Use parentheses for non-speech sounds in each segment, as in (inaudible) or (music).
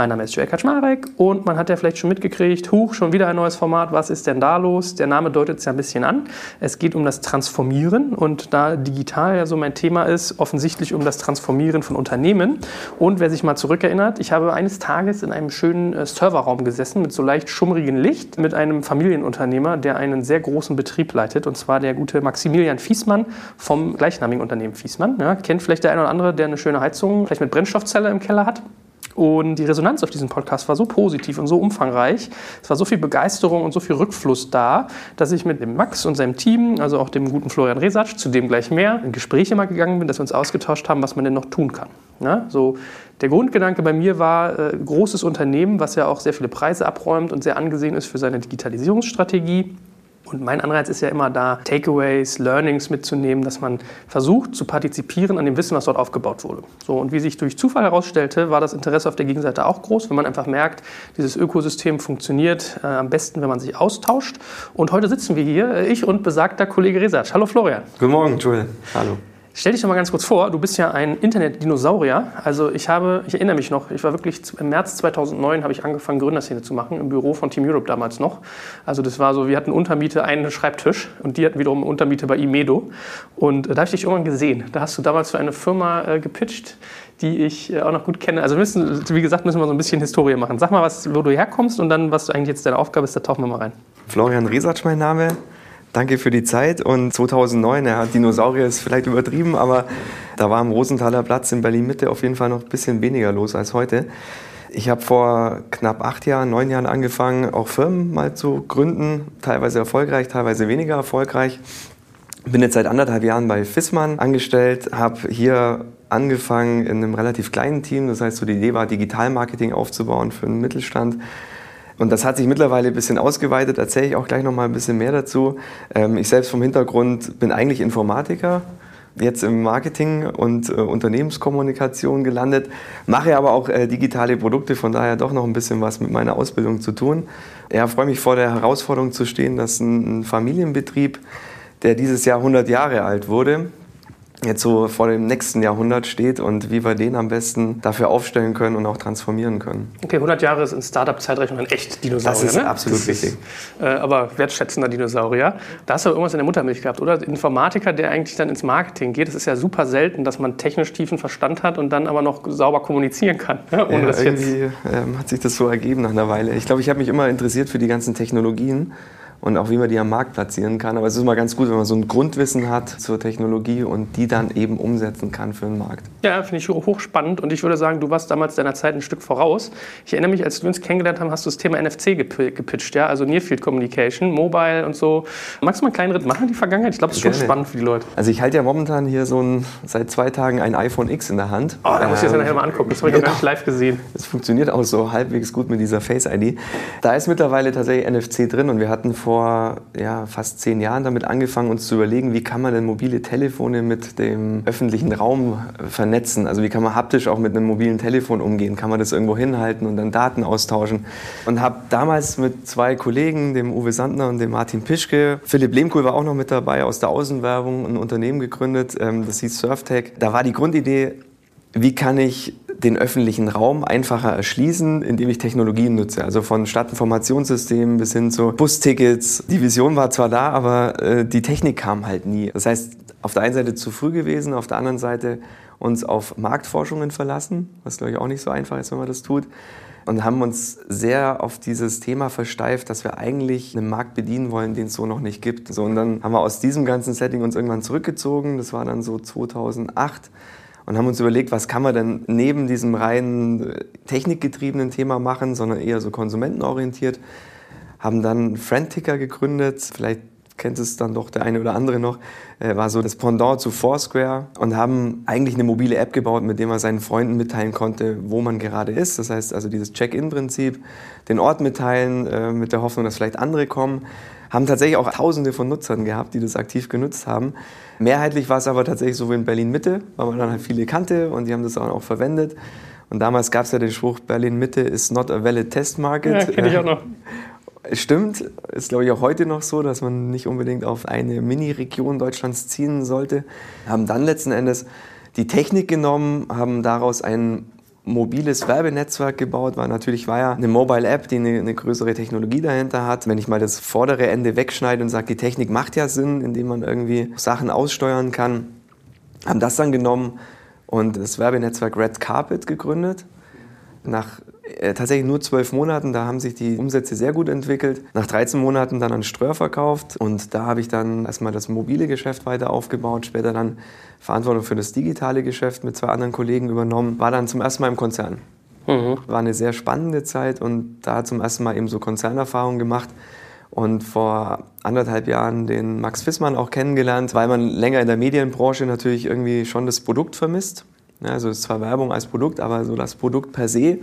Mein Name ist Joel Kaczmarek und man hat ja vielleicht schon mitgekriegt, huch, schon wieder ein neues Format, was ist denn da los? Der Name deutet es ja ein bisschen an. Es geht um das Transformieren und da digital ja so mein Thema ist, offensichtlich um das Transformieren von Unternehmen. Und wer sich mal zurückerinnert, ich habe eines Tages in einem schönen äh, Serverraum gesessen mit so leicht schummrigem Licht mit einem Familienunternehmer, der einen sehr großen Betrieb leitet und zwar der gute Maximilian Fiesmann vom gleichnamigen Unternehmen Fiesmann. Ja, kennt vielleicht der eine oder andere, der eine schöne Heizung vielleicht mit Brennstoffzelle im Keller hat. Und die Resonanz auf diesen Podcast war so positiv und so umfangreich. Es war so viel Begeisterung und so viel Rückfluss da, dass ich mit dem Max und seinem Team, also auch dem guten Florian Resatsch, zu dem gleich mehr, in Gespräche mal gegangen bin, dass wir uns ausgetauscht haben, was man denn noch tun kann. Ja, so der Grundgedanke bei mir war, äh, großes Unternehmen, was ja auch sehr viele Preise abräumt und sehr angesehen ist für seine Digitalisierungsstrategie und mein Anreiz ist ja immer da, Takeaways, Learnings mitzunehmen, dass man versucht zu partizipieren an dem Wissen, was dort aufgebaut wurde. So, und wie sich durch Zufall herausstellte, war das Interesse auf der Gegenseite auch groß, wenn man einfach merkt, dieses Ökosystem funktioniert äh, am besten, wenn man sich austauscht. Und heute sitzen wir hier, äh, ich und besagter Kollege Resatsch. Hallo Florian. Guten Morgen, Joel. Hallo. Stell dich doch mal ganz kurz vor, du bist ja ein Internet-Dinosaurier. Also ich habe, ich erinnere mich noch, ich war wirklich im März 2009 habe ich angefangen Gründerszene zu machen im Büro von Team Europe damals noch. Also das war so, wir hatten Untermiete einen Schreibtisch und die hatten wiederum Untermiete bei Imedo und äh, da habe ich dich irgendwann gesehen. Da hast du damals für eine Firma äh, gepitcht, die ich äh, auch noch gut kenne. Also müssen, wie gesagt, müssen wir so ein bisschen Historie machen. Sag mal, was, wo du herkommst und dann, was eigentlich jetzt deine Aufgabe ist, da tauchen wir mal rein. Florian Resatsch mein Name. Danke für die Zeit. Und 2009, ja, Dinosaurier ist vielleicht übertrieben, aber da war am Rosenthaler Platz in Berlin-Mitte auf jeden Fall noch ein bisschen weniger los als heute. Ich habe vor knapp acht Jahren, neun Jahren angefangen, auch Firmen mal zu gründen, teilweise erfolgreich, teilweise weniger erfolgreich. Bin jetzt seit anderthalb Jahren bei Fissmann angestellt, habe hier angefangen in einem relativ kleinen Team. Das heißt, so die Idee war, Digitalmarketing aufzubauen für einen Mittelstand und das hat sich mittlerweile ein bisschen ausgeweitet, erzähle ich auch gleich noch mal ein bisschen mehr dazu. Ähm, ich selbst vom Hintergrund bin eigentlich Informatiker, jetzt im Marketing und äh, Unternehmenskommunikation gelandet, mache aber auch äh, digitale Produkte, von daher doch noch ein bisschen was mit meiner Ausbildung zu tun. Ja, freue mich vor der Herausforderung zu stehen, dass ein Familienbetrieb, der dieses Jahr 100 Jahre alt wurde, jetzt so vor dem nächsten Jahrhundert steht und wie wir den am besten dafür aufstellen können und auch transformieren können. Okay, 100 Jahre ist in Startup-Zeitrechnung ein echt Dinosaurier. Das ist ne? absolut das wichtig. Ist, äh, aber wertschätzender Dinosaurier. Da hast du irgendwas in der Muttermilch gehabt, oder? Informatiker, der eigentlich dann ins Marketing geht. Das ist ja super selten, dass man technisch tiefen Verstand hat und dann aber noch sauber kommunizieren kann. Ne? Ohne ja, das irgendwie jetzt ähm, hat sich das so ergeben nach einer Weile. Ich glaube, ich habe mich immer interessiert für die ganzen Technologien und auch wie man die am Markt platzieren kann. Aber es ist immer ganz gut, wenn man so ein Grundwissen hat zur Technologie und die dann eben umsetzen kann für den Markt. Ja, finde ich hochspannend und ich würde sagen, du warst damals deiner Zeit ein Stück voraus. Ich erinnere mich, als wir uns kennengelernt haben, hast du das Thema NFC gepitcht, ja, also Near Field Communication, Mobile und so. Magst du mal einen kleinen Ritt machen in die Vergangenheit? Ich glaube, das ist schon spannend für die Leute. Also ich halte ja momentan hier so ein, seit zwei Tagen ein iPhone X in der Hand. Oh, da muss ich das ähm, nachher mal angucken, das habe ich noch gar nicht live gesehen. Es funktioniert auch so halbwegs gut mit dieser Face ID. Da ist mittlerweile tatsächlich NFC drin und wir hatten vor ja, ja, fast zehn Jahren damit angefangen, uns zu überlegen, wie kann man denn mobile Telefone mit dem öffentlichen Raum vernetzen? Also wie kann man haptisch auch mit einem mobilen Telefon umgehen? Kann man das irgendwo hinhalten und dann Daten austauschen? Und habe damals mit zwei Kollegen, dem Uwe Sandner und dem Martin Pischke, Philipp Lehmkuhl war auch noch mit dabei, aus der Außenwerbung ein Unternehmen gegründet, ähm, das hieß Surftech. Da war die Grundidee, wie kann ich den öffentlichen Raum einfacher erschließen, indem ich Technologien nutze. Also von Stadtinformationssystemen bis hin zu Bustickets. Die Vision war zwar da, aber äh, die Technik kam halt nie. Das heißt, auf der einen Seite zu früh gewesen, auf der anderen Seite uns auf Marktforschungen verlassen, was glaube ich auch nicht so einfach ist, wenn man das tut. Und haben uns sehr auf dieses Thema versteift, dass wir eigentlich einen Markt bedienen wollen, den es so noch nicht gibt. So, und dann haben wir aus diesem ganzen Setting uns irgendwann zurückgezogen. Das war dann so 2008 und haben uns überlegt, was kann man denn neben diesem rein äh, technikgetriebenen Thema machen, sondern eher so konsumentenorientiert. Haben dann Friendticker gegründet, vielleicht kennt es dann doch der eine oder andere noch, äh, war so das Pendant zu Foursquare und haben eigentlich eine mobile App gebaut, mit der man seinen Freunden mitteilen konnte, wo man gerade ist. Das heißt also dieses Check-in-Prinzip, den Ort mitteilen, äh, mit der Hoffnung, dass vielleicht andere kommen haben tatsächlich auch Tausende von Nutzern gehabt, die das aktiv genutzt haben. Mehrheitlich war es aber tatsächlich so wie in Berlin-Mitte, weil man dann halt viele kannte und die haben das auch verwendet. Und damals gab es ja den Spruch, Berlin-Mitte is not a valid test market. Ja, kenne ich auch noch. (laughs) Es stimmt, ist glaube ich auch heute noch so, dass man nicht unbedingt auf eine Mini-Region Deutschlands ziehen sollte. Haben dann letzten Endes die Technik genommen, haben daraus ein mobiles Werbenetzwerk gebaut, weil natürlich war ja eine Mobile App, die eine, eine, größere Technologie dahinter hat. Wenn ich mal das vordere Ende wegschneide und sage, die Technik macht ja Sinn, indem man irgendwie Sachen aussteuern kann, haben das dann genommen und das Werbenetzwerk Red Carpet gegründet. Nach tatsächlich nur zwölf Monaten, da haben sich die Umsätze sehr gut entwickelt. Nach 13 Monaten dann an Ströer verkauft und da habe ich dann erstmal das mobile Geschäft weiter aufgebaut, später dann Verantwortung für das digitale Geschäft mit zwei anderen Kollegen übernommen, war dann zum ersten Mal im Konzern. Mhm. War eine sehr spannende Zeit und da zum ersten Mal eben so Konzernerfahrungen gemacht und vor anderthalb Jahren den Max Fissmann auch kennengelernt, weil man länger in der Medienbranche natürlich irgendwie schon das Produkt vermisst. also es ist zwar Werbung als Produkt, aber so das Produkt per se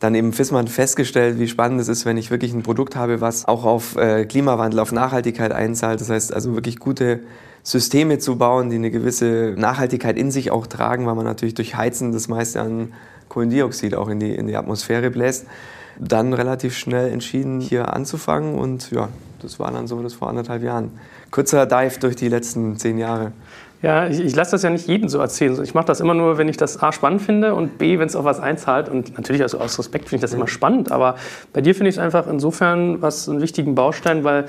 dann eben Fissmann festgestellt, wie spannend es ist, wenn ich wirklich ein Produkt habe, was auch auf äh, Klimawandel, auf Nachhaltigkeit einzahlt. Das heißt also wirklich gute Systeme zu bauen, die eine gewisse Nachhaltigkeit in sich auch tragen, weil man natürlich durch Heizen das meiste an Kohlendioxid auch in die, in die Atmosphäre bläst. Dann relativ schnell entschieden, hier anzufangen und ja, das war dann so das vor anderthalb Jahren. Kurzer Dive durch die letzten zehn Jahre. Ja, ich, ich lasse das ja nicht jedem so erzählen. Ich mache das immer nur, wenn ich das A spannend finde und B, wenn es auf was einzahlt. Und natürlich also aus Respekt finde ich das immer spannend. Aber bei dir finde ich es einfach insofern was einen wichtigen Baustein, weil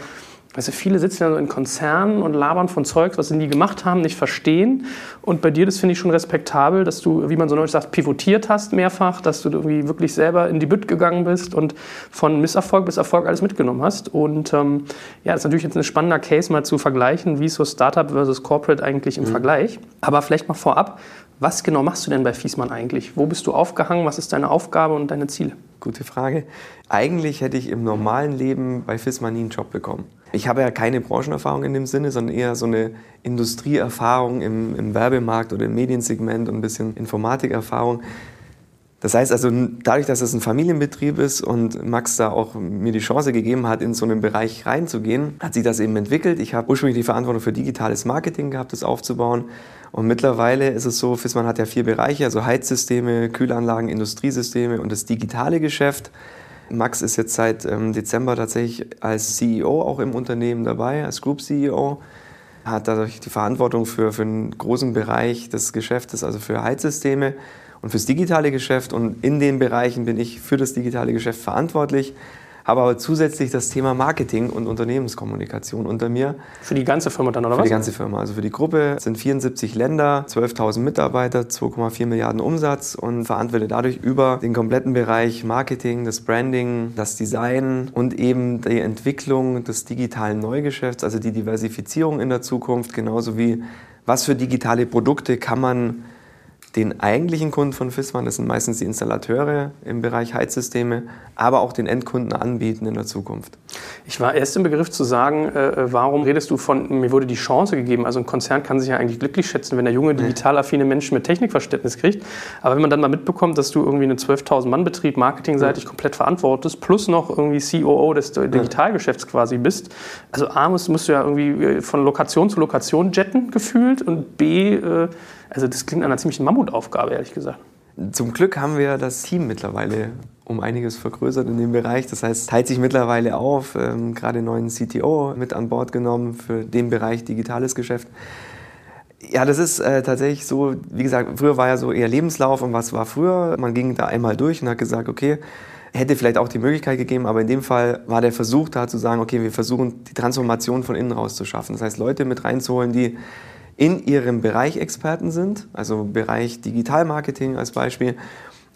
Weißt du, viele sitzen ja so in Konzernen und labern von Zeugs, was sie nie gemacht haben, nicht verstehen. Und bei dir, das finde ich schon respektabel, dass du, wie man so neulich sagt, pivotiert hast mehrfach, dass du irgendwie wirklich selber in die Bütt gegangen bist und von Misserfolg bis Erfolg alles mitgenommen hast. Und ähm, ja, das ist natürlich jetzt ein spannender Case, mal zu vergleichen, wie ist so Startup versus Corporate eigentlich im mhm. Vergleich. Aber vielleicht mal vorab, was genau machst du denn bei Fiesmann eigentlich? Wo bist du aufgehangen? Was ist deine Aufgabe und deine Ziele? Gute Frage. Eigentlich hätte ich im normalen Leben bei Fiesmann nie einen Job bekommen. Ich habe ja keine Branchenerfahrung in dem Sinne, sondern eher so eine Industrieerfahrung im, im Werbemarkt oder im Mediensegment und ein bisschen Informatikerfahrung. Das heißt also, dadurch, dass es ein Familienbetrieb ist und Max da auch mir die Chance gegeben hat, in so einen Bereich reinzugehen, hat sich das eben entwickelt. Ich habe ursprünglich die Verantwortung für digitales Marketing gehabt, das aufzubauen. Und mittlerweile ist es so, Fissmann hat ja vier Bereiche, also Heizsysteme, Kühlanlagen, Industriesysteme und das digitale Geschäft. Max ist jetzt seit ähm, Dezember tatsächlich als CEO auch im Unternehmen dabei, als Group CEO. Hat dadurch die Verantwortung für, für einen großen Bereich des Geschäftes, also für Heizsysteme und fürs digitale Geschäft. Und in den Bereichen bin ich für das digitale Geschäft verantwortlich habe aber zusätzlich das Thema Marketing und Unternehmenskommunikation unter mir. Für die ganze Firma dann, oder für was? Für die ganze Firma. Also für die Gruppe sind 74 Länder, 12.000 Mitarbeiter, 2,4 Milliarden Umsatz und verantworte dadurch über den kompletten Bereich Marketing, das Branding, das Design und eben die Entwicklung des digitalen Neugeschäfts, also die Diversifizierung in der Zukunft, genauso wie was für digitale Produkte kann man den eigentlichen Kunden von FISMAN, das sind meistens die Installateure im Bereich Heizsysteme, aber auch den Endkunden anbieten in der Zukunft. Ich war erst im Begriff zu sagen, äh, warum redest du von, mir wurde die Chance gegeben, also ein Konzern kann sich ja eigentlich glücklich schätzen, wenn der junge, digital affine Mensch mit Technikverständnis kriegt, aber wenn man dann mal mitbekommt, dass du irgendwie einen 12.000 Mann Betrieb marketingseitig ja. komplett verantwortest, plus noch irgendwie COO des Digitalgeschäfts quasi bist, also A, musst, musst du ja irgendwie äh, von Lokation zu Lokation jetten gefühlt und B, äh, also das klingt nach einer ziemlichen Mammutaufgabe, ehrlich gesagt. Zum Glück haben wir das Team mittlerweile um einiges vergrößert in dem Bereich. Das heißt, teilt sich mittlerweile auf, ähm, gerade einen neuen CTO mit an Bord genommen für den Bereich digitales Geschäft. Ja, das ist äh, tatsächlich so, wie gesagt, früher war ja so eher Lebenslauf und was war früher. Man ging da einmal durch und hat gesagt, okay, hätte vielleicht auch die Möglichkeit gegeben, aber in dem Fall war der Versuch da zu sagen, okay, wir versuchen die Transformation von innen raus zu schaffen. Das heißt, Leute mit reinzuholen, die in ihrem Bereich Experten sind, also Bereich Digitalmarketing als Beispiel,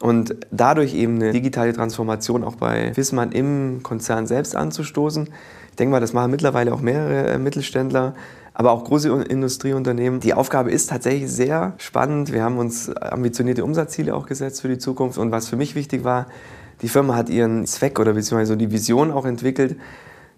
und dadurch eben eine digitale Transformation auch bei Wissmann im Konzern selbst anzustoßen. Ich denke mal, das machen mittlerweile auch mehrere äh, Mittelständler, aber auch große Industrieunternehmen. Die Aufgabe ist tatsächlich sehr spannend. Wir haben uns ambitionierte Umsatzziele auch gesetzt für die Zukunft. Und was für mich wichtig war, die Firma hat ihren Zweck oder beziehungsweise die Vision auch entwickelt,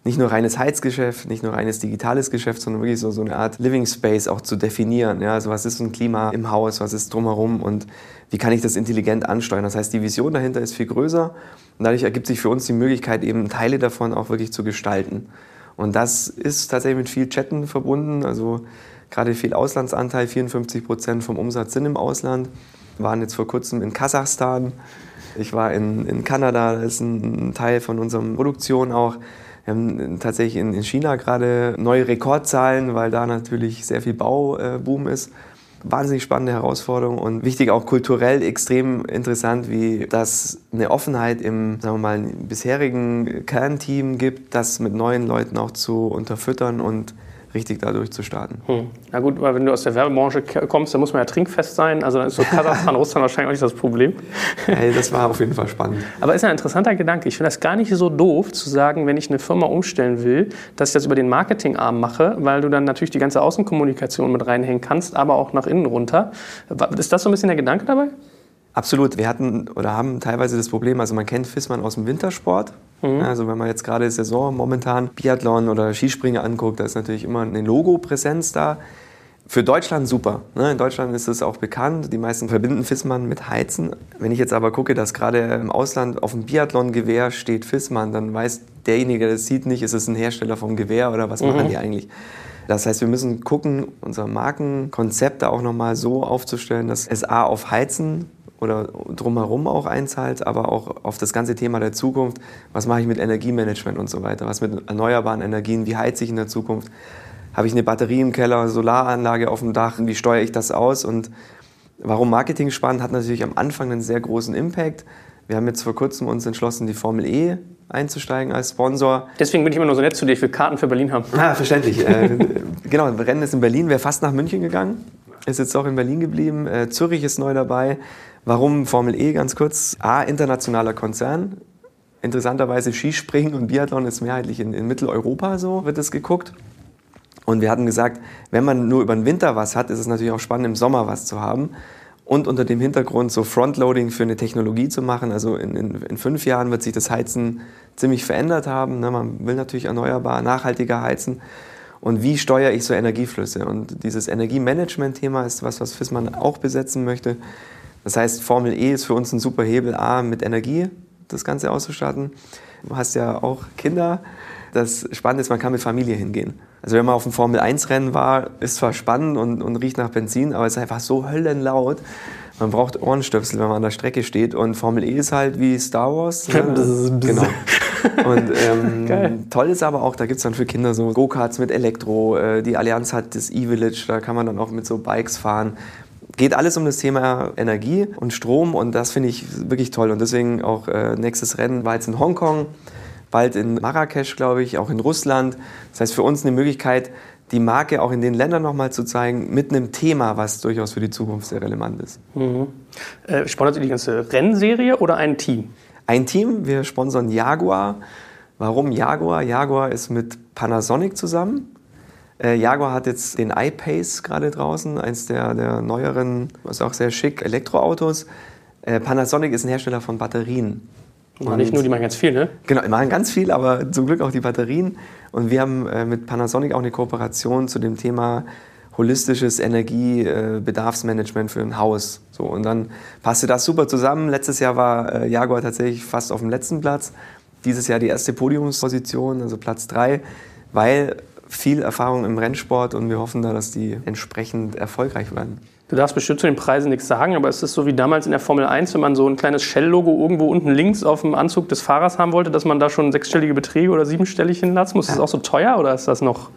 nicht nur reines Heizgeschäft, nicht nur reines digitales Geschäft, sondern wirklich so, so eine Art Living Space auch zu definieren. Ja, also was ist ein Klima im Haus, was ist drumherum und wie kann ich das intelligent ansteuern. Das heißt, die Vision dahinter ist viel größer und dadurch ergibt sich für uns die Möglichkeit, eben Teile davon auch wirklich zu gestalten. Und das ist tatsächlich mit viel Chatten verbunden, also gerade viel Auslandsanteil, 54 Prozent vom Umsatz sind im Ausland, wir waren jetzt vor kurzem in Kasachstan, Ich war in, in Kanada, das ist ein Teil von unserer Produktion auch. Wir haben tatsächlich in, in China gerade neue Rekordzahlen, weil da natürlich sehr viel Bauboom ist. Wahnsinnig spannende Herausforderung und wichtig auch kulturell extrem interessant, wie das eine Offenheit im sagen wir mal, bisherigen Kernteam gibt, das mit neuen Leuten auch zu unterfüttern und richtig dadurch zu starten. Hm. Na gut, weil wenn du aus der Werbebranche kommst, dann muss man ja trinkfest sein. Also dann ist so Kasachstan, (laughs) Russland wahrscheinlich auch nicht das Problem. Hey, das war auf jeden Fall spannend. Aber ist ein interessanter Gedanke. Ich finde das gar nicht so doof zu sagen, wenn ich eine Firma umstellen will, dass ich das über den Marketingarm mache, weil du dann natürlich die ganze Außenkommunikation mit reinhängen kannst, aber auch nach innen runter. Ist das so ein bisschen der Gedanke dabei? Absolut. Wir hatten oder haben teilweise das Problem, also man kennt Fissmann aus dem Wintersport. Mhm. Also wenn man jetzt gerade Saison momentan Biathlon oder Skispringer anguckt, da ist natürlich immer eine Logo-Präsenz da. Für Deutschland super. Ne? In Deutschland ist es auch bekannt. Die meisten verbinden Fissmann mit Heizen. Wenn ich jetzt aber gucke, dass gerade im Ausland auf dem Biathlon-Gewehr steht Fissmann, dann weiß derjenige, der das sieht nicht, ist es ein Hersteller vom Gewehr oder was mhm. machen die eigentlich. Das heißt, wir müssen gucken, unser Markenkonzept da auch nochmal so aufzustellen, dass es A auf Heizen oder drumherum auch einzahlt, aber auch auf das ganze Thema der Zukunft. Was mache ich mit Energiemanagement und so weiter? Was mit erneuerbaren Energien? Wie heize ich in der Zukunft? Habe ich eine Batterie im Keller, Solaranlage auf dem Dach? Wie steuere ich das aus? Und warum Marketing spannend? Hat natürlich am Anfang einen sehr großen Impact. Wir haben jetzt vor kurzem uns entschlossen, die Formel E einzusteigen als Sponsor. Deswegen bin ich immer nur so nett zu dir, ich will Karten für Berlin haben. Ah, verständlich. äh, (laughs) genau, Rennen ist in Berlin, wäre fast nach München gegangen, ist jetzt auch in Berlin geblieben. Äh, Zürich ist neu dabei. Warum Formel E? Ganz kurz. A, internationaler Konzern. Interessanterweise Skispringen und Biathlon ist mehrheitlich in, in Mitteleuropa so, wird es geguckt. Und wir hatten gesagt, wenn man nur über den Winter was hat, ist es natürlich auch spannend, im Sommer was zu haben. Und unter dem Hintergrund so Frontloading für eine Technologie zu machen. Also in, in, in fünf Jahren wird sich das Heizen ziemlich verändert haben. Ne? Man will natürlich erneuerbar, nachhaltiger heizen. Und wie steuere ich so Energieflüsse? Und dieses Energiemanagement-Thema ist was, was FISMAN auch besetzen möchte. Das heißt, Formel E ist für uns ein super Hebel, A, mit Energie das Ganze auszustatten. Du hast ja auch Kinder. Das Spannende ist, man kann mit Familie hingehen. Also wenn man auf dem Formel 1 Rennen war, ist zwar spannend und, und riecht nach Benzin, aber es ist einfach so höllenlaut. Man braucht Ohrenstöpsel, wenn man an der Strecke steht. Und Formel E ist halt wie Star Wars. Ne? (laughs) genau. (laughs) Und ähm, toll ist aber auch, da gibt es dann für Kinder so Go-Karts mit Elektro. Äh, die Allianz hat das E-Village, da kann man dann auch mit so Bikes fahren geht alles um das Thema Energie und Strom und das finde ich wirklich toll. Und deswegen auch äh, nächstes Rennen war jetzt in Hongkong, bald in Marrakesch, glaube ich, auch in Russland. Das heißt für uns eine Möglichkeit, die Marke auch in den Ländern nochmal zu zeigen, mit einem Thema, was durchaus für die Zukunft sehr relevant ist. Mhm. Äh, sponsert ihr die ganze Rennserie oder ein Team? Ein Team, wir sponsern Jaguar. Warum Jaguar? Jaguar ist mit Panasonic zusammen. Äh, Jaguar hat jetzt den iPace gerade draußen, eins der, der neueren, ist auch sehr schick, Elektroautos. Äh, Panasonic ist ein Hersteller von Batterien. Und nicht nur, die machen ganz viel, ne? Genau, die machen ganz viel, aber zum Glück auch die Batterien. Und wir haben äh, mit Panasonic auch eine Kooperation zu dem Thema holistisches Energiebedarfsmanagement für ein Haus. So, und dann passte das super zusammen. Letztes Jahr war äh, Jaguar tatsächlich fast auf dem letzten Platz. Dieses Jahr die erste Podiumsposition, also Platz drei, weil viel Erfahrung im Rennsport und wir hoffen da, dass die entsprechend erfolgreich werden. Du darfst bestimmt zu den Preisen nichts sagen, aber ist es so wie damals in der Formel 1, wenn man so ein kleines Shell-Logo irgendwo unten links auf dem Anzug des Fahrers haben wollte, dass man da schon sechsstellige Beträge oder siebenstellig hinlassen muss? Ist das auch so teuer oder ist das noch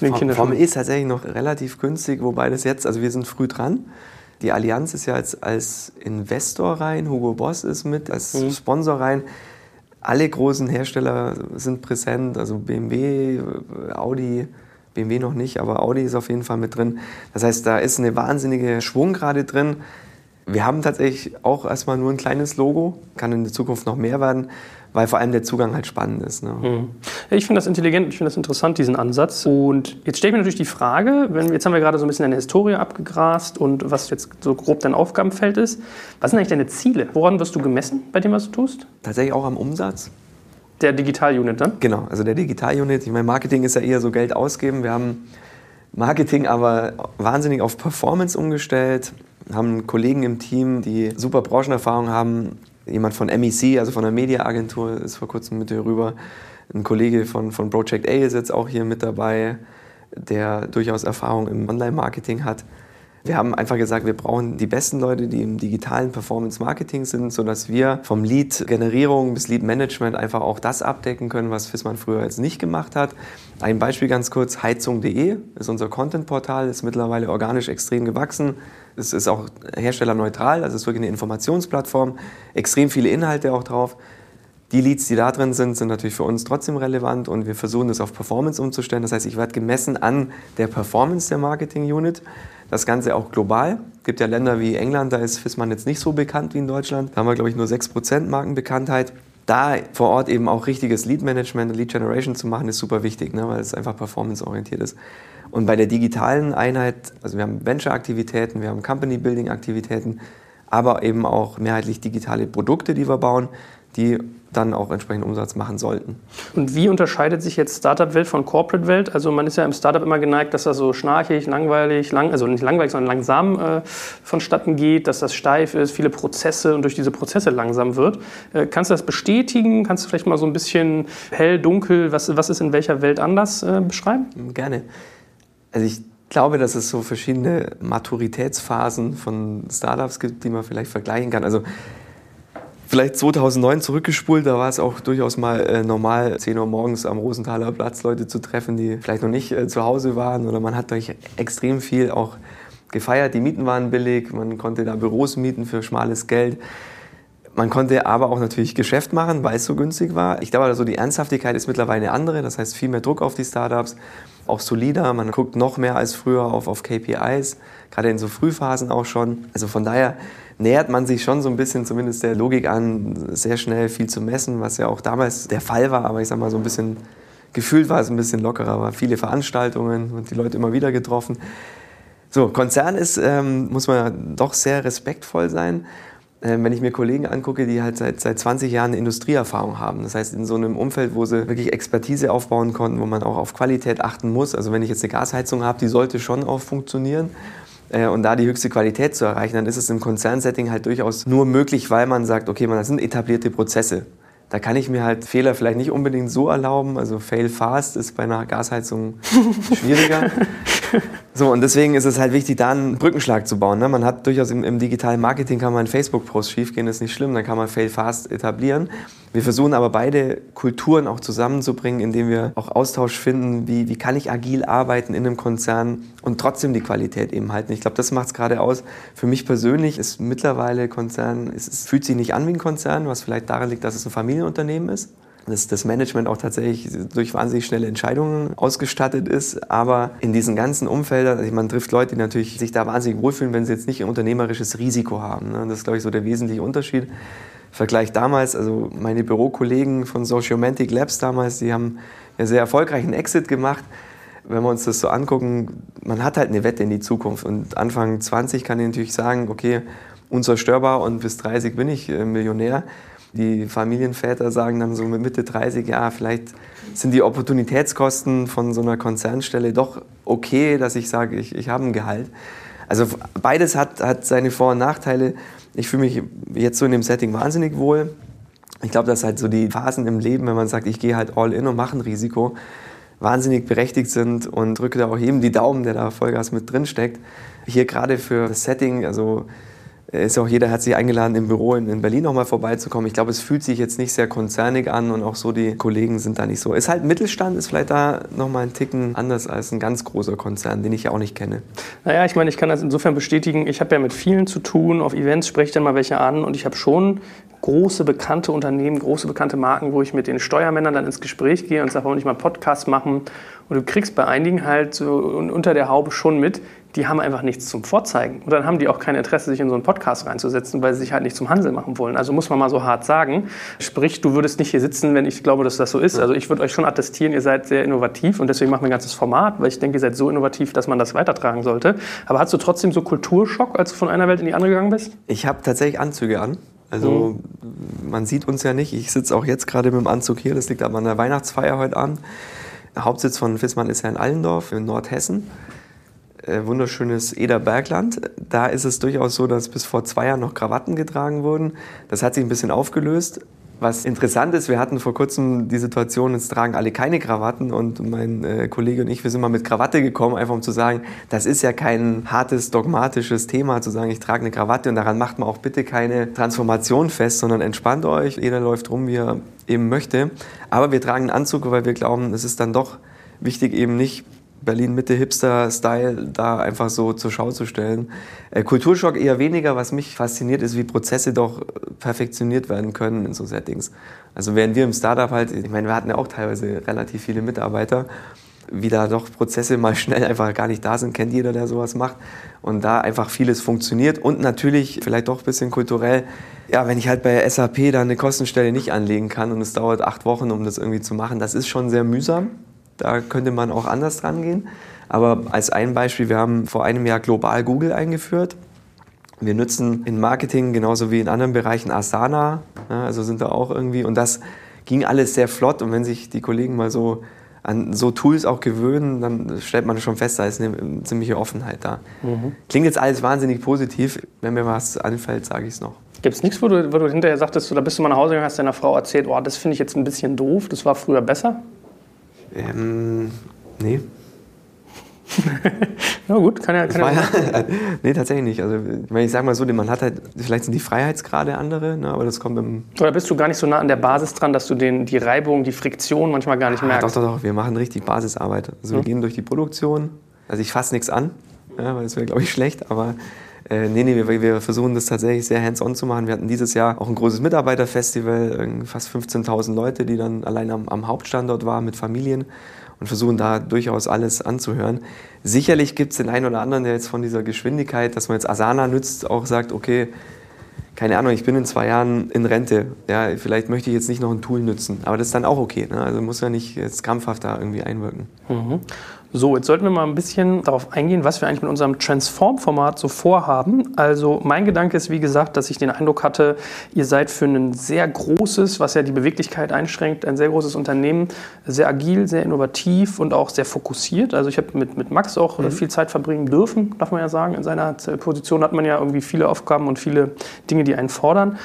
in den Kindern? Formel E ist tatsächlich noch relativ günstig, wobei das jetzt, also wir sind früh dran. Die Allianz ist ja jetzt als Investor rein, Hugo Boss ist mit als mhm. Sponsor rein alle großen Hersteller sind präsent, also BMW, Audi, BMW noch nicht, aber Audi ist auf jeden Fall mit drin. Das heißt, da ist eine wahnsinnige Schwung gerade drin. Wir haben tatsächlich auch erstmal nur ein kleines Logo, kann in der Zukunft noch mehr werden weil vor allem der Zugang halt spannend ist. Ne? Mhm. Ich finde das intelligent, ich finde das interessant, diesen Ansatz. Und jetzt stelle ich mir natürlich die Frage, wenn, jetzt haben wir gerade so ein bisschen deine Historie abgegrast und was jetzt so grob dein Aufgabenfeld ist. Was sind eigentlich deine Ziele? Woran wirst du gemessen bei dem, was du tust? Tatsächlich auch am Umsatz. Der Digital-Unit dann? Genau, also der Digital-Unit. Ich meine, Marketing ist ja eher so Geld ausgeben. Wir haben Marketing aber wahnsinnig auf Performance umgestellt, haben Kollegen im Team, die super Branchenerfahrung haben, jemand von MEC, also von der Mediaagentur, ist vor kurzem mit hier rüber. Ein Kollege von, von Project A ist jetzt auch hier mit dabei, der durchaus Erfahrung im Online-Marketing hat. Wir haben einfach gesagt, wir brauchen die besten Leute, die im digitalen Performance Marketing sind, sodass wir vom Lead-Generierung bis Lead-Management einfach auch das abdecken können, was Fissmann früher jetzt nicht gemacht hat. Ein Beispiel ganz kurz, heizung.de ist unser Content-Portal, ist mittlerweile organisch extrem gewachsen. Es ist auch herstellerneutral, also es ist wirklich eine Informationsplattform, extrem viele Inhalte auch drauf. Die Leads, die da drin sind, sind natürlich für uns trotzdem relevant und wir versuchen das auf Performance umzustellen. Das heißt, ich werde gemessen an der Performance der Marketing-Unit. Das Ganze auch global. Es gibt ja Länder wie England, da ist Fissmann jetzt nicht so bekannt wie in Deutschland. Da haben wir, glaube ich, nur 6% Markenbekanntheit. Da vor Ort eben auch richtiges Lead-Management, Lead Generation zu machen, ist super wichtig, ne, weil es einfach performanceorientiert ist. Und bei der digitalen Einheit, also wir haben Venture-Aktivitäten, wir haben Company-Building-Aktivitäten, aber eben auch mehrheitlich digitale Produkte, die wir bauen die dann auch entsprechend Umsatz machen sollten. Und wie unterscheidet sich jetzt Startup-Welt von Corporate-Welt? Also man ist ja im Startup immer geneigt, dass das so schnarchig, langweilig, lang, also nicht langweilig, sondern langsam äh, vonstatten geht, dass das steif ist, viele Prozesse und durch diese Prozesse langsam wird. Äh, kannst du das bestätigen? Kannst du vielleicht mal so ein bisschen hell, dunkel, was, was ist in welcher Welt anders äh, beschreiben? Gerne. Also ich glaube, dass es so verschiedene Maturitätsphasen von Startups gibt, die man vielleicht vergleichen kann. Also vielleicht 2009 zurückgespult, da war es auch durchaus mal äh, normal, 10 Uhr morgens am Rosenthaler Platz Leute zu treffen, die vielleicht noch nicht äh, zu Hause waren oder man hat durch extrem viel auch gefeiert. Die Mieten waren billig, man konnte da Büros mieten für schmales Geld. Man konnte aber auch natürlich Geschäft machen, weil es so günstig war. Ich glaube, also die Ernsthaftigkeit ist mittlerweile eine andere. Das heißt, viel mehr Druck auf die Startups, auch solider. Man guckt noch mehr als früher auf, auf KPIs, gerade in so Frühphasen auch schon. Also von daher nähert man sich schon so ein bisschen zumindest der Logik an, sehr schnell viel zu messen, was ja auch damals der Fall war, aber ich sag mal so ein bisschen gefühlt war es ein bisschen lockerer, war viele Veranstaltungen und die Leute immer wieder getroffen. So, Konzern ist, ähm, muss man doch sehr respektvoll sein. Ähm, wenn ich mir Kollegen angucke, die halt seit, seit 20 Jahren eine Industrieerfahrung haben. Das heißt, in so einem Umfeld, wo sie wirklich Expertise aufbauen konnten, wo man auch auf Qualität achten muss. Also wenn ich jetzt eine Gasheizung habe, die sollte schon auch funktionieren. Äh, und da die höchste Qualität zu erreichen, dann ist es im Konzernsetting halt durchaus nur möglich, weil man sagt, okay, das sind etablierte Prozesse. Da kann ich mir halt Fehler vielleicht nicht unbedingt so erlauben. Also fail fast ist bei einer Gasheizung (laughs) schwieriger. So, und deswegen ist es halt wichtig, da einen Brückenschlag zu bauen. Ne? Man hat durchaus im, im, digitalen Marketing kann man einen Facebook-Post schiefgehen, ist nicht schlimm, dann kann man Fail Fast etablieren. Wir versuchen aber beide Kulturen auch zusammenzubringen, indem wir auch Austausch finden, wie, wie kann ich agil arbeiten in einem Konzern und trotzdem die Qualität eben halten. Ich glaube, das macht es gerade aus. Für mich persönlich ist mittlerweile Konzern, es, es fühlt sich nicht an wie ein Konzern, was vielleicht daran liegt, dass es ein Familienunternehmen ist dass das Management auch tatsächlich durch wahnsinnig schnelle Entscheidungen ausgestattet ist. Aber in diesen ganzen Umfeldern, also man trifft Leute, die natürlich sich da wahnsinnig wohlfühlen, wenn sie jetzt nicht ein unternehmerisches Risiko haben. Ne? Das ist, glaube ich, so der wesentliche Unterschied. Vergleich damals, also meine Bürokollegen von Sociomantic Labs damals, die haben ja sehr erfolgreichen Exit gemacht. Wenn wir uns das so angucken, man hat halt eine Wette in die Zukunft. Und Anfang 20 kann ich natürlich sagen, okay, unzerstörbar und bis 30 bin ich äh, Millionär. Die Familienväter sagen dann so mit Mitte 30, ja, vielleicht sind die Opportunitätskosten von so einer Konzernstelle doch okay, dass ich sage, ich, ich habe ein Gehalt. Also beides hat, hat seine Vor- und Nachteile. Ich fühle mich jetzt so in dem Setting wahnsinnig wohl. Ich glaube, dass halt so die Phasen im Leben, wenn man sagt, ich gehe halt all in und mache ein Risiko, wahnsinnig berechtigt sind und drücke da auch jedem die Daumen, der da Vollgas mit drin steckt. Hier gerade für das Setting, also ist auch jeder herzlich eingeladen, im Büro in, in Berlin nochmal vorbeizukommen. Ich glaube, es fühlt sich jetzt nicht sehr konzernig an und auch so die Kollegen sind da nicht so. Ist halt Mittelstand, ist vielleicht da nochmal ein Ticken anders als ein ganz großer Konzern, den ich ja auch nicht kenne. Naja, ich meine, ich kann das insofern bestätigen. Ich habe ja mit vielen zu tun. Auf Events spreche ich dann mal welche an und ich habe schon große bekannte Unternehmen, große bekannte Marken, wo ich mit den Steuermännern dann ins Gespräch gehe und sage, wollen wir nicht mal einen Podcast machen? Und du kriegst bei einigen halt so unter der Haube schon mit, die haben einfach nichts zum Vorzeigen. Und dann haben die auch kein Interesse, sich in so einen Podcast reinzusetzen, weil sie sich halt nicht zum Hansel machen wollen. Also muss man mal so hart sagen. Sprich, du würdest nicht hier sitzen, wenn ich glaube, dass das so ist. Also ich würde euch schon attestieren, ihr seid sehr innovativ und deswegen machen wir ein ganzes Format, weil ich denke, ihr seid so innovativ, dass man das weitertragen sollte. Aber hast du trotzdem so Kulturschock, als du von einer Welt in die andere gegangen bist? Ich habe tatsächlich Anzüge an. Also mhm. man sieht uns ja nicht. Ich sitze auch jetzt gerade mit dem Anzug hier. Das liegt aber an der Weihnachtsfeier heute. Der Hauptsitz von Fissmann ist ja in Allendorf in Nordhessen äh, wunderschönes Ederbergland. Da ist es durchaus so, dass bis vor zwei Jahren noch Krawatten getragen wurden. Das hat sich ein bisschen aufgelöst. Was interessant ist, wir hatten vor kurzem die Situation, es tragen alle keine Krawatten und mein äh, Kollege und ich, wir sind mal mit Krawatte gekommen, einfach um zu sagen, das ist ja kein hartes, dogmatisches Thema, zu sagen, ich trage eine Krawatte und daran macht man auch bitte keine Transformation fest, sondern entspannt euch, jeder läuft rum, wie er eben möchte. Aber wir tragen einen Anzug, weil wir glauben, es ist dann doch wichtig, eben nicht Berlin-Mitte-Hipster-Style da einfach so zur Schau zu stellen. Äh, Kulturschock eher weniger. Was mich fasziniert, ist, wie Prozesse doch perfektioniert werden können in so Settings. Also während wir im Startup halt, ich meine, wir hatten ja auch teilweise relativ viele Mitarbeiter, wie da doch Prozesse mal (laughs) schnell einfach gar nicht da sind, kennt jeder, der sowas macht. Und da einfach vieles funktioniert und natürlich vielleicht doch ein bisschen kulturell. Ja, wenn ich halt bei SAP da eine Kostenstelle nicht anlegen kann und es dauert acht Wochen, um das irgendwie zu machen, das ist schon sehr mühsam. Da könnte man auch anders dran gehen. Aber als ein Beispiel, wir haben vor einem Jahr global Google eingeführt. Wir nutzen in Marketing genauso wie in anderen Bereichen Asana, also sind da auch irgendwie. Und das ging alles sehr flott. Und wenn sich die Kollegen mal so an so Tools auch gewöhnen, dann stellt man schon fest, da ist eine ziemliche Offenheit da. Mhm. Klingt jetzt alles wahnsinnig positiv. Wenn mir was anfällt, sage ich es noch. Gibt es nichts, wo du, wo du hinterher sagtest, da bist du mal nach Hause gegangen, hast deiner Frau erzählt, oh, das finde ich jetzt ein bisschen doof, das war früher besser? Ähm, nee. (laughs) Na gut, kann ja. Kann ja, ja (laughs) nee, tatsächlich nicht. Also, wenn ich sage mal so, man hat halt, vielleicht sind die Freiheitsgrade andere, ne, aber das kommt im. Oder bist du gar nicht so nah an der Basis dran, dass du den, die Reibung, die Friktion manchmal gar nicht merkst? Doch, doch, doch. Wir machen richtig Basisarbeit. Also, wir hm. gehen durch die Produktion. Also, ich fasse nichts an, ja, weil das wäre, glaube ich, schlecht, aber. Äh, nee, nee, wir, wir, versuchen das tatsächlich sehr hands-on zu machen. Wir hatten dieses Jahr auch ein großes Mitarbeiterfestival, fast 15.000 Leute, die dann allein am, am Hauptstandort waren mit Familien und versuchen da durchaus alles anzuhören. Sicherlich gibt es den einen oder anderen, der jetzt von dieser Geschwindigkeit, dass man jetzt Asana nützt, auch sagt, okay, keine Ahnung, ich bin in zwei Jahren in Rente. Ja, vielleicht möchte ich jetzt nicht noch ein Tool nutzen. Aber das ist dann auch okay. Ne? Also muss ja nicht jetzt krampfhaft da irgendwie einwirken. Mhm. So, jetzt sollten wir mal ein bisschen darauf eingehen, was wir eigentlich mit unserem Transform-Format so vorhaben. Also mein Gedanke ist, wie gesagt, dass ich den Eindruck hatte, ihr seid für ein sehr großes, was ja die Beweglichkeit einschränkt, ein sehr großes Unternehmen, sehr agil, sehr innovativ und auch sehr fokussiert. Also ich habe mit, mit Max auch mhm. viel Zeit verbringen dürfen, darf man ja sagen. In seiner Position hat man ja irgendwie viele Aufgaben und viele Dinge, die einen fordern.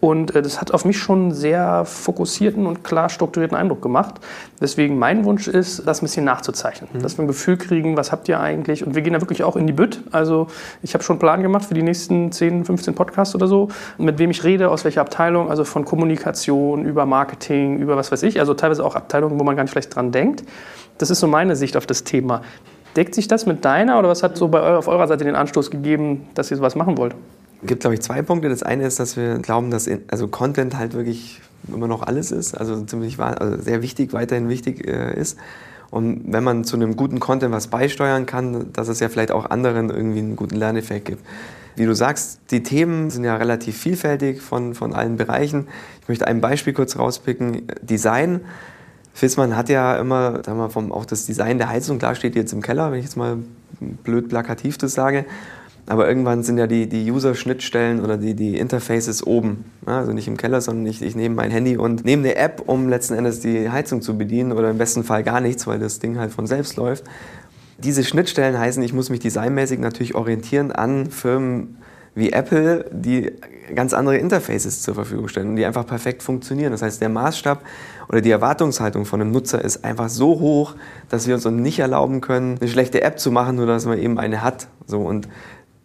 Und äh, das hat auf mich schon einen sehr fokussierten und klar strukturierten Eindruck gemacht. Deswegen mein Wunsch ist, das ein bisschen nachzuzeichnen. Mhm. Dass wir ein Gefühl kriegen, was habt ihr eigentlich? Und wir gehen da wirklich auch in die Bütt. Also ich habe schon einen Plan gemacht für die nächsten 10, 15 Podcasts oder so, mit wem ich rede, aus welcher Abteilung, also von Kommunikation über Marketing, über was weiß ich. Also teilweise auch Abteilungen, wo man gar nicht vielleicht dran denkt. Das ist so meine Sicht auf das Thema. Deckt sich das mit deiner oder was hat so bei, auf eurer Seite den Anstoß gegeben, dass ihr sowas machen wollt? Es gibt, glaube ich, zwei Punkte. Das eine ist, dass wir glauben, dass in, also Content halt wirklich immer noch alles ist, also ziemlich also sehr wichtig, weiterhin wichtig äh, ist. Und wenn man zu einem guten Content was beisteuern kann, dass es ja vielleicht auch anderen irgendwie einen guten Lerneffekt gibt. Wie du sagst, die Themen sind ja relativ vielfältig von, von allen Bereichen. Ich möchte ein Beispiel kurz rauspicken. Design. Fissmann hat ja immer, sagen wir, vom, auch das Design der Heizung, klar steht jetzt im Keller, wenn ich jetzt mal blöd plakativ das sage. Aber irgendwann sind ja die, die User-Schnittstellen oder die, die Interfaces oben. Also nicht im Keller, sondern ich, ich nehme mein Handy und nehme eine App, um letzten Endes die Heizung zu bedienen oder im besten Fall gar nichts, weil das Ding halt von selbst läuft. Diese Schnittstellen heißen, ich muss mich designmäßig natürlich orientieren an Firmen wie Apple, die ganz andere Interfaces zur Verfügung stellen und die einfach perfekt funktionieren. Das heißt, der Maßstab oder die Erwartungshaltung von einem Nutzer ist einfach so hoch, dass wir uns nicht erlauben können, eine schlechte App zu machen, nur dass man eben eine hat. So und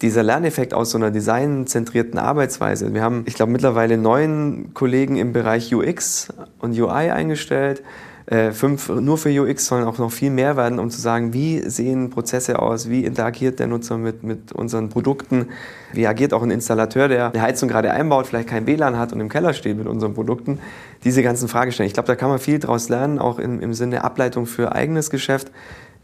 dieser Lerneffekt aus so einer designzentrierten Arbeitsweise. Wir haben, ich glaube, mittlerweile neun Kollegen im Bereich UX und UI eingestellt. Äh, fünf nur für UX sollen auch noch viel mehr werden, um zu sagen, wie sehen Prozesse aus, wie interagiert der Nutzer mit, mit unseren Produkten, wie agiert auch ein Installateur, der eine Heizung gerade einbaut, vielleicht kein WLAN hat und im Keller steht mit unseren Produkten. Diese ganzen Fragestellungen. Ich glaube, da kann man viel daraus lernen, auch im, im Sinne Ableitung für eigenes Geschäft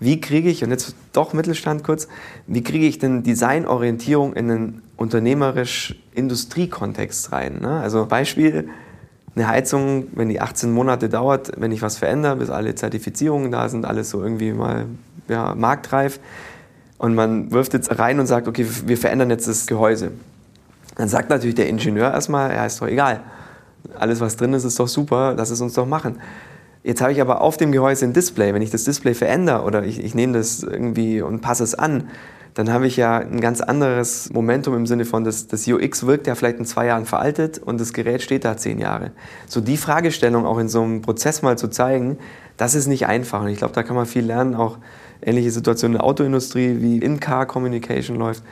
wie kriege ich, und jetzt doch Mittelstand kurz, wie kriege ich denn Designorientierung in einen unternehmerisch Industriekontext rein? Ne? Also Beispiel, eine Heizung, wenn die 18 Monate dauert, wenn ich was verändere, bis alle Zertifizierungen da sind, alles so irgendwie mal ja, marktreif, und man wirft jetzt rein und sagt, okay, wir verändern jetzt das Gehäuse. Dann sagt natürlich der Ingenieur erstmal, ja, ist doch egal. Alles, was drin ist, ist doch super, lass es uns doch machen. Jetzt habe ich aber auf dem Gehäuse ein Display. Wenn ich das Display verändere oder ich, ich nehme das irgendwie und passe es an, dann habe ich ja ein ganz anderes Momentum im Sinne von, das, das UX wirkt ja vielleicht in zwei Jahren veraltet und das Gerät steht da zehn Jahre. So die Fragestellung auch in so einem Prozess mal zu zeigen, das ist nicht einfach. Und ich glaube, da kann man viel lernen, auch ähnliche Situationen in der Autoindustrie, wie In-Car-Communication läuft.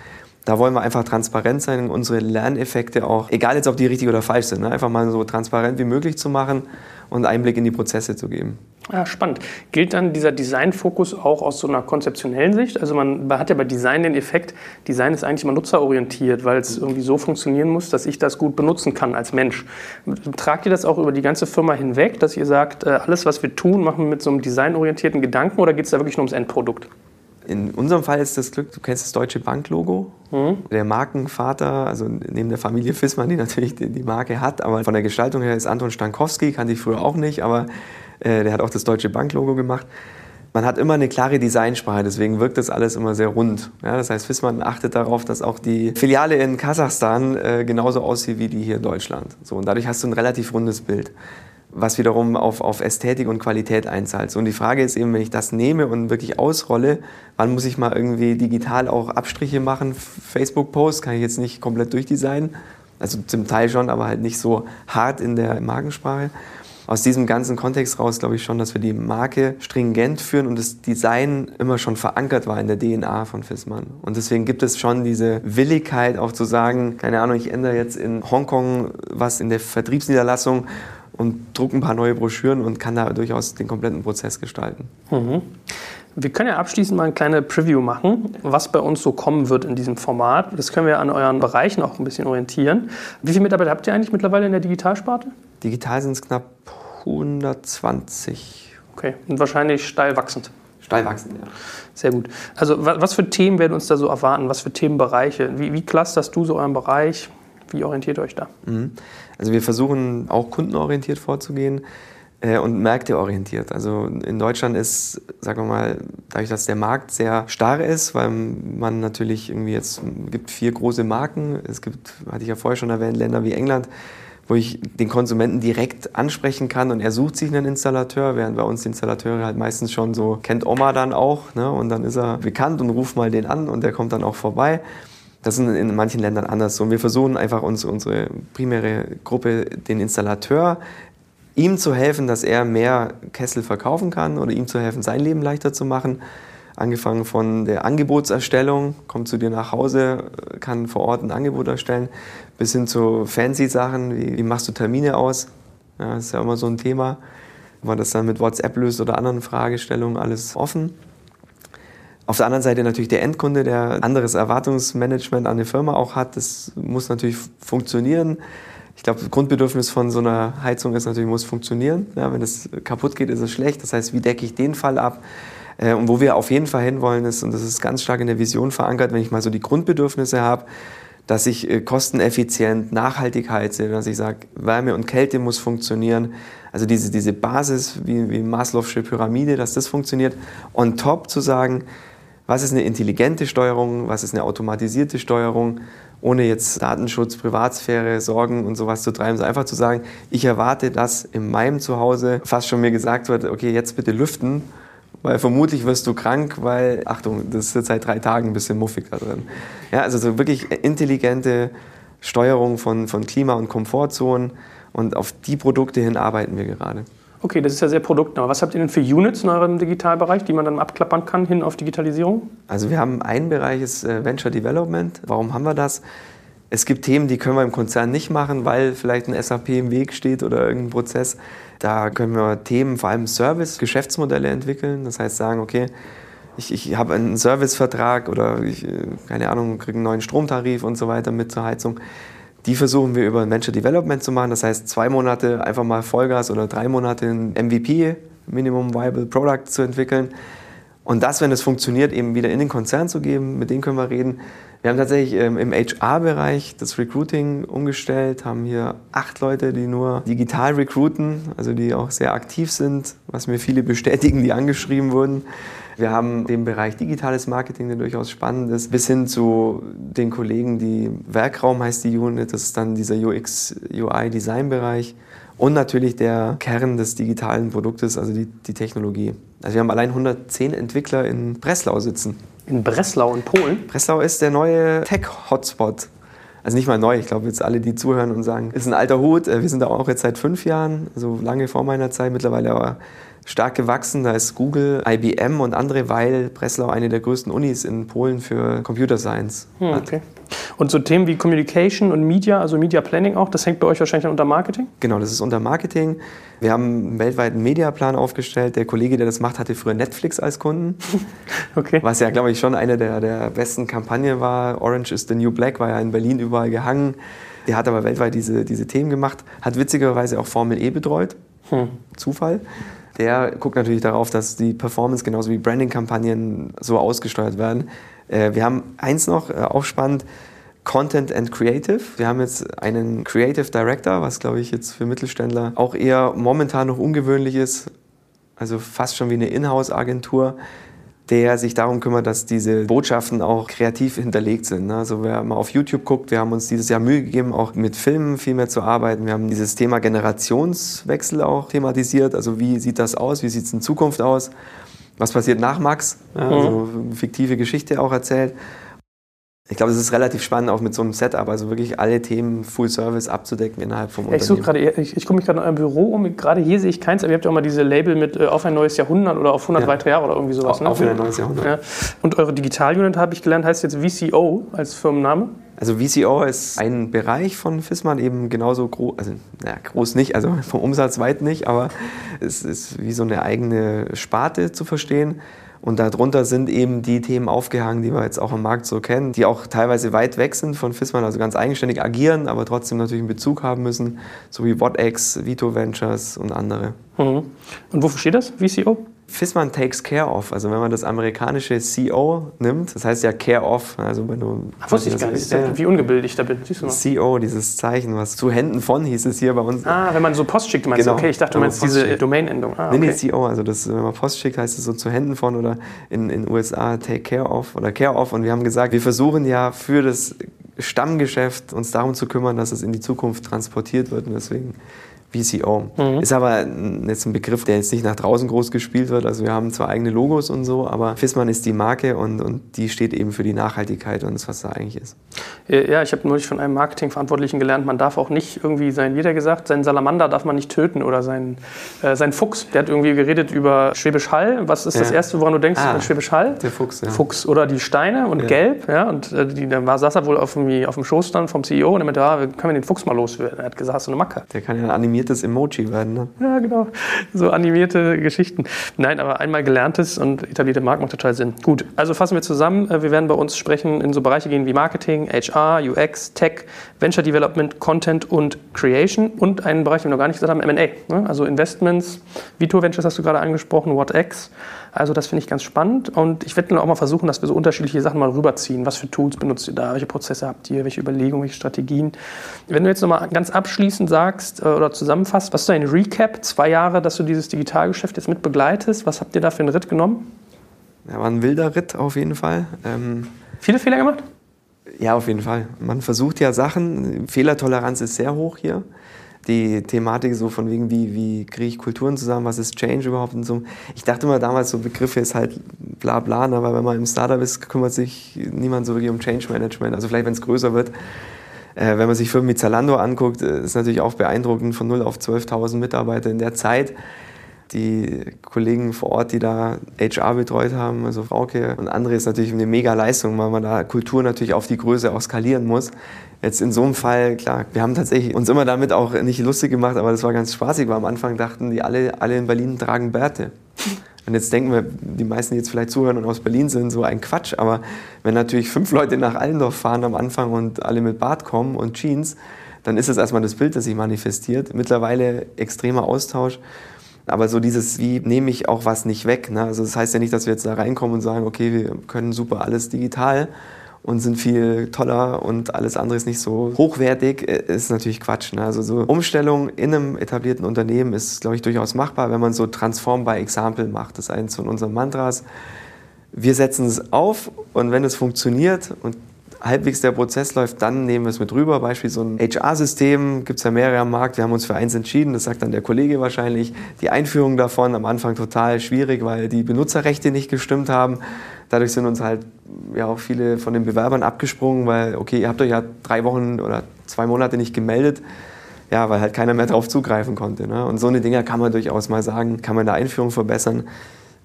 Da wollen wir einfach transparent sein und unsere Lerneffekte auch, egal jetzt ob die richtig oder falsch sind, ne, einfach mal so transparent wie möglich zu machen und Einblick in die Prozesse zu geben. Ja, spannend. Gilt dann dieser Designfokus auch aus so einer konzeptionellen Sicht? Also man, hat ja bei Design den Effekt, Design ist eigentlich immer nutzerorientiert, weil es irgendwie so funktionieren muss, dass ich das gut benutzen kann als Mensch. Tragt ihr das auch über die ganze Firma hinweg, dass ihr sagt, äh, alles, was wir tun, machen wir mit so einem designorientierten Gedanken oder geht es da wirklich nur ums Endprodukt? In unserem Fall ist das Glück, du kennst das Deutsche Bank-Logo. Mhm. Der Markenvater, also neben der Familie Fissmann, die natürlich die, Marke hat, aber von der Gestaltung her ist Anton Stankowski, kannte ich früher auch nicht, aber äh, der hat auch das Deutsche Bank-Logo gemacht. Man hat immer eine klare Designsprache, deswegen wirkt das alles immer sehr rund. Ja, das heißt, Fissmann achtet darauf, dass auch die Filiale in Kasachstan äh, genauso aussieht wie die hier in Deutschland. So, und dadurch hast du ein relativ rundes Bild was wiederum auf, auf Ästhetik und Qualität einzahlt. Und die Frage ist eben, wenn ich das nehme und wirklich ausrolle, wann muss ich mal irgendwie digital auch Abstriche machen? Facebook-Post kann ich jetzt nicht komplett durchdesignen, also zum Teil schon, aber halt nicht so hart in der Markensprache. Aus diesem ganzen Kontext raus glaube ich schon, dass wir die Marke stringent führen und das Design immer schon verankert war in der DNA von Fissmann. Und deswegen gibt es schon diese Willigkeit auch zu sagen, keine Ahnung, ich ändere jetzt in Hongkong was in der Vertriebsniederlassung und drucke ein paar neue Broschüren und kann da durchaus den kompletten Prozess gestalten. Mhm. Wir können ja abschließend mal eine kleine Preview machen, was bei uns so kommen wird in diesem Format. Das können wir an euren Bereichen auch ein bisschen orientieren. Wie viele Mitarbeiter habt ihr eigentlich mittlerweile in der Digitalsparte? Digital sind es knapp 120. Okay, und wahrscheinlich steil wachsend. Steil wachsend, ja. Sehr gut. Also was für Themen werden uns da so erwarten? Was für Themenbereiche? Wie, wie clusterst du so euren Bereich? Wie orientiert ihr euch da? Mhm. Also wir versuchen auch kundenorientiert vorzugehen äh, und märkteorientiert. Also in Deutschland ist, sagen wir mal, dadurch, dass der Markt sehr starr ist, weil man natürlich irgendwie jetzt gibt vier große Marken. Es gibt, hatte ich ja vorher schon erwähnt, Länder wie England, wo ich den Konsumenten direkt ansprechen kann und er sucht sich einen Installateur, während bei uns die Installateure halt meistens schon so kennt Oma dann auch ne? und dann ist er bekannt und ruft mal den an und der kommt dann auch vorbei. Das ist in manchen Ländern anders so. Und wir versuchen einfach uns, unsere primäre Gruppe, den Installateur, ihm zu helfen, dass er mehr Kessel verkaufen kann oder ihm zu helfen, sein Leben leichter zu machen. Angefangen von der Angebotserstellung, kommt zu dir nach Hause, kann vor Ort ein Angebot erstellen, bis hin zu fancy Sachen, wie, wie machst du Termine aus? Ja, das ist ja immer so ein Thema. Ob man das dann mit WhatsApp löst oder anderen Fragestellungen, alles offen. Auf der anderen Seite natürlich der Endkunde, der anderes Erwartungsmanagement an eine Firma auch hat. Das muss natürlich funktionieren. Ich glaube, das Grundbedürfnis von so einer Heizung ist natürlich, muss funktionieren. Ja, wenn es kaputt geht, ist es schlecht. Das heißt, wie decke ich den Fall ab? Äh, und wo wir auf jeden Fall hinwollen ist, und das ist ganz stark in der Vision verankert, wenn ich mal so die Grundbedürfnisse habe, dass ich äh, kosteneffizient, nachhaltig heize, dass ich sage, Wärme und Kälte muss funktionieren. Also diese, diese Basis wie, wie Maslow'sche Pyramide, dass das funktioniert. On top zu sagen, was ist eine intelligente Steuerung, was ist eine automatisierte Steuerung, ohne jetzt Datenschutz, Privatsphäre, Sorgen und sowas zu treiben, sondern einfach zu sagen, ich erwarte, dass in meinem Zuhause fast schon mir gesagt wird, okay, jetzt bitte lüften, weil vermutlich wirst du krank, weil, Achtung, das ist jetzt seit drei Tagen ein bisschen muffig da drin. Ja, also so wirklich intelligente Steuerung von, von Klima- und Komfortzonen und auf die Produkte hin arbeiten wir gerade. Okay, das ist ja sehr produktnah. Was habt ihr denn für Units in eurem Digitalbereich, die man dann abklappern kann hin auf Digitalisierung? Also wir haben einen Bereich, ist äh, Venture Development. Warum haben wir das? Es gibt Themen, die können wir im Konzern nicht machen, weil vielleicht ein SAP im Weg steht oder irgendein Prozess. Da können wir Themen, vor allem Service, Geschäftsmodelle entwickeln. Das heißt sagen, okay, ich, ich habe einen Servicevertrag oder ich, äh, keine Ahnung, kriege einen neuen Stromtarif und so weiter mit zur Heizung. Die versuchen wir über Venture Development zu machen. Das heißt, zwei Monate einfach mal Vollgas oder drei Monate ein MVP, Minimum Viable Product, zu entwickeln. Und das, wenn es funktioniert, eben wieder in den Konzern zu geben, mit denen können wir reden. Wir haben tatsächlich ähm, im HR-Bereich das Recruiting umgestellt, haben hier acht Leute, die nur digital recruiten, also die auch sehr aktiv sind, was mir viele bestätigen, die angeschrieben wurden. Wir haben den Bereich digitales Marketing, der durchaus spannend ist, bis hin zu den Kollegen, die Werkraum heißt die Unit, das ist dann dieser UX, UI, Design-Bereich und natürlich der Kern des digitalen Produktes, also die, die Technologie. Also wir haben allein 110 Entwickler in Breslau sitzen. In Breslau in Polen? Breslau ist der neue Tech-Hotspot. Also nicht mal neu, ich glaube jetzt alle, die zuhören und sagen, ist ein alter Hut. Äh, wir sind da auch jetzt seit fünf Jahren, so also lange vor meiner Zeit, mittlerweile aber stark gewachsen. Da ist Google, IBM und andere, weil Breslau eine der größten Unis in Polen für Computer Science hm, hat. Okay. Und so Themen wie Communication und Media, also Media Planning auch, das hängt bei euch wahrscheinlich unter Marketing? Genau, das ist unter Marketing. Wir haben einen weltweiten Mediaplan aufgestellt. Der Kollege, der das macht, hatte früher Netflix als Kunden. (laughs) okay. Was ja, glaube ich, schon eine der, der besten Kampagnen war. Orange is the New Black war ja in Berlin überall gehangen. Der hat aber weltweit diese, diese Themen gemacht, hat witzigerweise auch Formel E betreut. Hm. Zufall der guckt natürlich darauf, dass die Performance genauso wie Branding-Kampagnen so ausgesteuert werden. Äh, wir haben eins noch, äh, auch spannend, Content and Creative. Wir haben jetzt einen Creative Director, was glaube ich jetzt für Mittelständler auch eher momentan noch ungewöhnlich ist. Also fast schon wie eine Inhouse-Agentur, der sich darum kümmert, dass diese Botschaften auch kreativ hinterlegt sind. Ne? Also wer mal auf YouTube guckt, wir haben uns dieses Jahr Mühe gegeben, auch mit Filmen viel mehr zu arbeiten. Wir haben dieses Thema Generationswechsel auch thematisiert. Also wie sieht das aus? Wie sieht es in Zukunft aus? Was passiert nach Max? Also fiktive Geschichte auch erzählt. Ich glaube, es ist relativ spannend, auch mit so einem Setup, also wirklich alle Themen Full Service abzudecken innerhalb vom ich Unternehmen. Grade, ich, ich gucke mich gerade in einem Büro um, gerade hier sehe ich keins, aber ihr habt ja auch mal diese Label mit äh, auf ein neues Jahrhundert oder auf 100 ja. weitere Jahre oder irgendwie sowas. Auf, ne? auf ein neues Jahrhundert. Ja. Und eure Digital-Unit, habe ich gelernt, heißt jetzt VCO als Firmenname? Also VCO ist ein Bereich von Fissmann, eben genauso groß, also naja, groß nicht, also (laughs) vom Umsatz weit nicht, aber es ist wie so eine eigene Sparte zu verstehen. Und darunter sind eben die Themen aufgehangen, die wir jetzt auch am Markt so kennen, die auch teilweise weit weg sind von FISMAN, also ganz eigenständig agieren, aber trotzdem natürlich einen Bezug haben müssen, so wie WhatX, Vito Ventures und andere. Mhm. Und wofür steht das, VCO? Fissmann takes care of. Also wenn man das amerikanische CO nimmt, das heißt ja care of. Also wenn du Ach, wusste ich gar nicht, ja, wie ungebildet ich da bin. Siehst du mal. CO, dieses Zeichen, was zu Händen von hieß es hier bei uns. Ah, wenn man so Post schickt, meinst genau. du? Okay, ich dachte, du meinst diese Domain-Endung. Ah, okay. Nee, nee, CO. Also das, wenn man Post schickt, heißt es so zu Händen von oder in den USA take care of oder care of. Und wir haben gesagt, wir versuchen ja für das Stammgeschäft uns darum zu kümmern, dass es in die Zukunft transportiert wird. Und deswegen VCO. Mhm. Ist aber jetzt ein Begriff, der jetzt nicht nach draußen groß gespielt wird. Also wir haben zwar eigene Logos und so, aber Fissmann ist die Marke und, und die steht eben für die Nachhaltigkeit und das, was da eigentlich ist. Ja, ich habe neulich von einem Marketingverantwortlichen gelernt, man darf auch nicht irgendwie sein, jeder gesagt, seinen Salamander darf man nicht töten oder seinen, äh, seinen Fuchs. Der hat irgendwie geredet über Schwäbisch Hall. Was ist ja. das Erste, woran du denkst? Ah, Schwäbisch Hall? Der Fuchs, ja. Fuchs. Oder die Steine und ja. Gelb. Ja, und äh, die, da war, saß er wohl auf dem, auf dem Schoß dann vom CEO und er meinte, ja, können wir den Fuchs mal loswerden? Er hat gesagt, hast du eine Macke. Der kann ja animiert animiertes Emoji werden. Ne? Ja, genau. So animierte Geschichten. Nein, aber einmal gelerntes und etablierte Marken macht total Sinn. Gut, also fassen wir zusammen. Äh, wir werden bei uns sprechen, in so Bereiche gehen wie Marketing, HR, UX, Tech, Venture Development, Content und Creation und einen Bereich, den wir noch gar nicht gesagt haben, M&A. Ne? Also Investments, Vito Ventures hast du gerade angesprochen, WhatX. Also das finde ich ganz spannend und ich werde dann auch mal versuchen, dass wir so unterschiedliche Sachen mal rüberziehen. Was für Tools benutzt ihr da? Welche Prozesse habt ihr? Welche Überlegungen, welche Strategien? Wenn du jetzt nochmal ganz abschließend sagst äh, oder zusammenfasst, was ist dein Recap? Zwei Jahre, dass du dieses Digitalgeschäft jetzt mit begleitest. Was habt ihr da für einen Ritt genommen? Ja, war ein wilder Ritt auf jeden Fall. Ähm Viele Fehler gemacht? Ja, auf jeden Fall. Man versucht ja Sachen. Fehlertoleranz ist sehr hoch hier die Thematik so von wegen, wie, wie kriege ich Kulturen zusammen, was ist Change überhaupt und so. Ich dachte immer damals, so Begriffe ist halt bla bla, ne, aber wenn man im Startup ist, kümmert sich niemand so wirklich um Change Management. Also vielleicht, wenn es größer wird. Äh, wenn man sich Firmen wie Zalando anguckt, äh, ist natürlich auch beeindruckend, von 0 auf 12.000 Mitarbeiter in der Zeit. Die Kollegen vor Ort, die da HR betreut haben, also Frauke und andere, ist natürlich eine mega Leistung, weil man da Kultur natürlich auf die Größe auch skalieren muss. Jetzt in so einem Fall, klar, wir haben tatsächlich uns immer damit auch nicht lustig gemacht, aber das war ganz spaßig, weil am Anfang dachten die alle, alle in Berlin tragen Bärte. Und jetzt denken wir, die meisten, die jetzt vielleicht zuhören und aus Berlin sind, so ein Quatsch. Aber wenn natürlich fünf Leute nach Allendorf fahren am Anfang und alle mit Bart kommen und Jeans, dann ist es erstmal das Bild, das sich manifestiert. Mittlerweile extremer Austausch. Aber so dieses, wie nehme ich auch was nicht weg. Ne? Also das heißt ja nicht, dass wir jetzt da reinkommen und sagen, okay, wir können super alles digital, und sind viel toller und alles andere ist nicht so hochwertig, äh, ist natürlich Quatsch. Ne? Also so Umstellung in einem etablierten Unternehmen ist, glaube ich, durchaus machbar, wenn man so Transform by Example macht. Das ist eins von unseren Mantras. Wir setzen es auf und wenn es funktioniert und halbwegs der Prozess läuft, dann nehmen wir es mit rüber. Beispiel so ein HR-System, gibt es ja mehrere am Markt. Wir haben uns für eins entschieden, das sagt dann der Kollege wahrscheinlich. Die Einführung davon am Anfang total schwierig, weil die Benutzerrechte nicht gestimmt haben. Dadurch sind uns halt ja auch viele von den Bewerbern abgesprungen, weil, okay, ihr habt euch ja drei Wochen oder zwei Monate nicht gemeldet. Ja, weil halt keiner mehr drauf zugreifen konnte. Ne? Und so eine Dinge kann man durchaus mal sagen, kann man in der Einführung verbessern.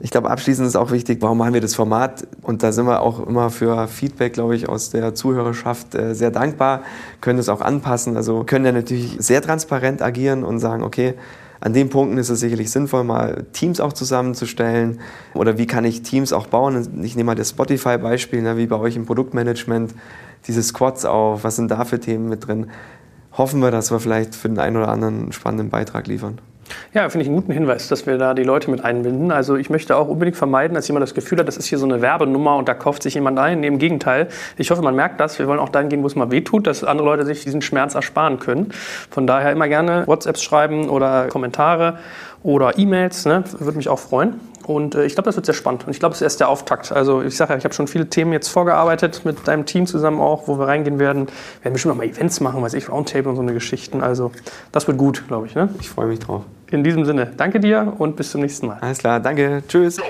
Ich glaube, abschließend ist auch wichtig, warum machen wir das Format? Und da sind wir auch immer für Feedback, glaube ich, aus der Zuhörerschaft äh, sehr dankbar, können das auch anpassen. Also können ja natürlich sehr transparent agieren und sagen, okay, an den Punkten ist es sicherlich sinnvoll, mal Teams auch zusammenzustellen. Oder wie kann ich Teams auch bauen? Ich nehme mal das Spotify-Beispiel, ne, wie bei euch im Produktmanagement, diese Squads auf, was sind da für Themen mit drin? Hoffen wir, dass wir vielleicht für den einen oder anderen einen spannenden Beitrag liefern. Ja, finde ich einen guten Hinweis, dass wir da die Leute mit einbinden. Also ich möchte auch unbedingt vermeiden, dass jemand das Gefühl hat, das ist hier so eine Werbenummer und da kauft sich jemand ein. Im Gegenteil, ich hoffe, man merkt das. Wir wollen auch dahin gehen, wo es mal wehtut, dass andere Leute sich diesen Schmerz ersparen können. Von daher immer gerne WhatsApps schreiben oder Kommentare oder E-Mails. Ne? Würde mich auch freuen. Und äh, ich glaube, das wird sehr spannend. Und ich glaube, es ist erst der Auftakt. Also ich sage ja, ich habe schon viele Themen jetzt vorgearbeitet mit deinem Team zusammen auch, wo wir reingehen werden. Wir werden bestimmt auch mal Events machen, weiß ich, Roundtable und so eine Geschichten. Also das wird gut, glaube ich. Ne? Ich freue mich drauf. In diesem Sinne, danke dir und bis zum nächsten Mal. Alles klar, danke. Tschüss.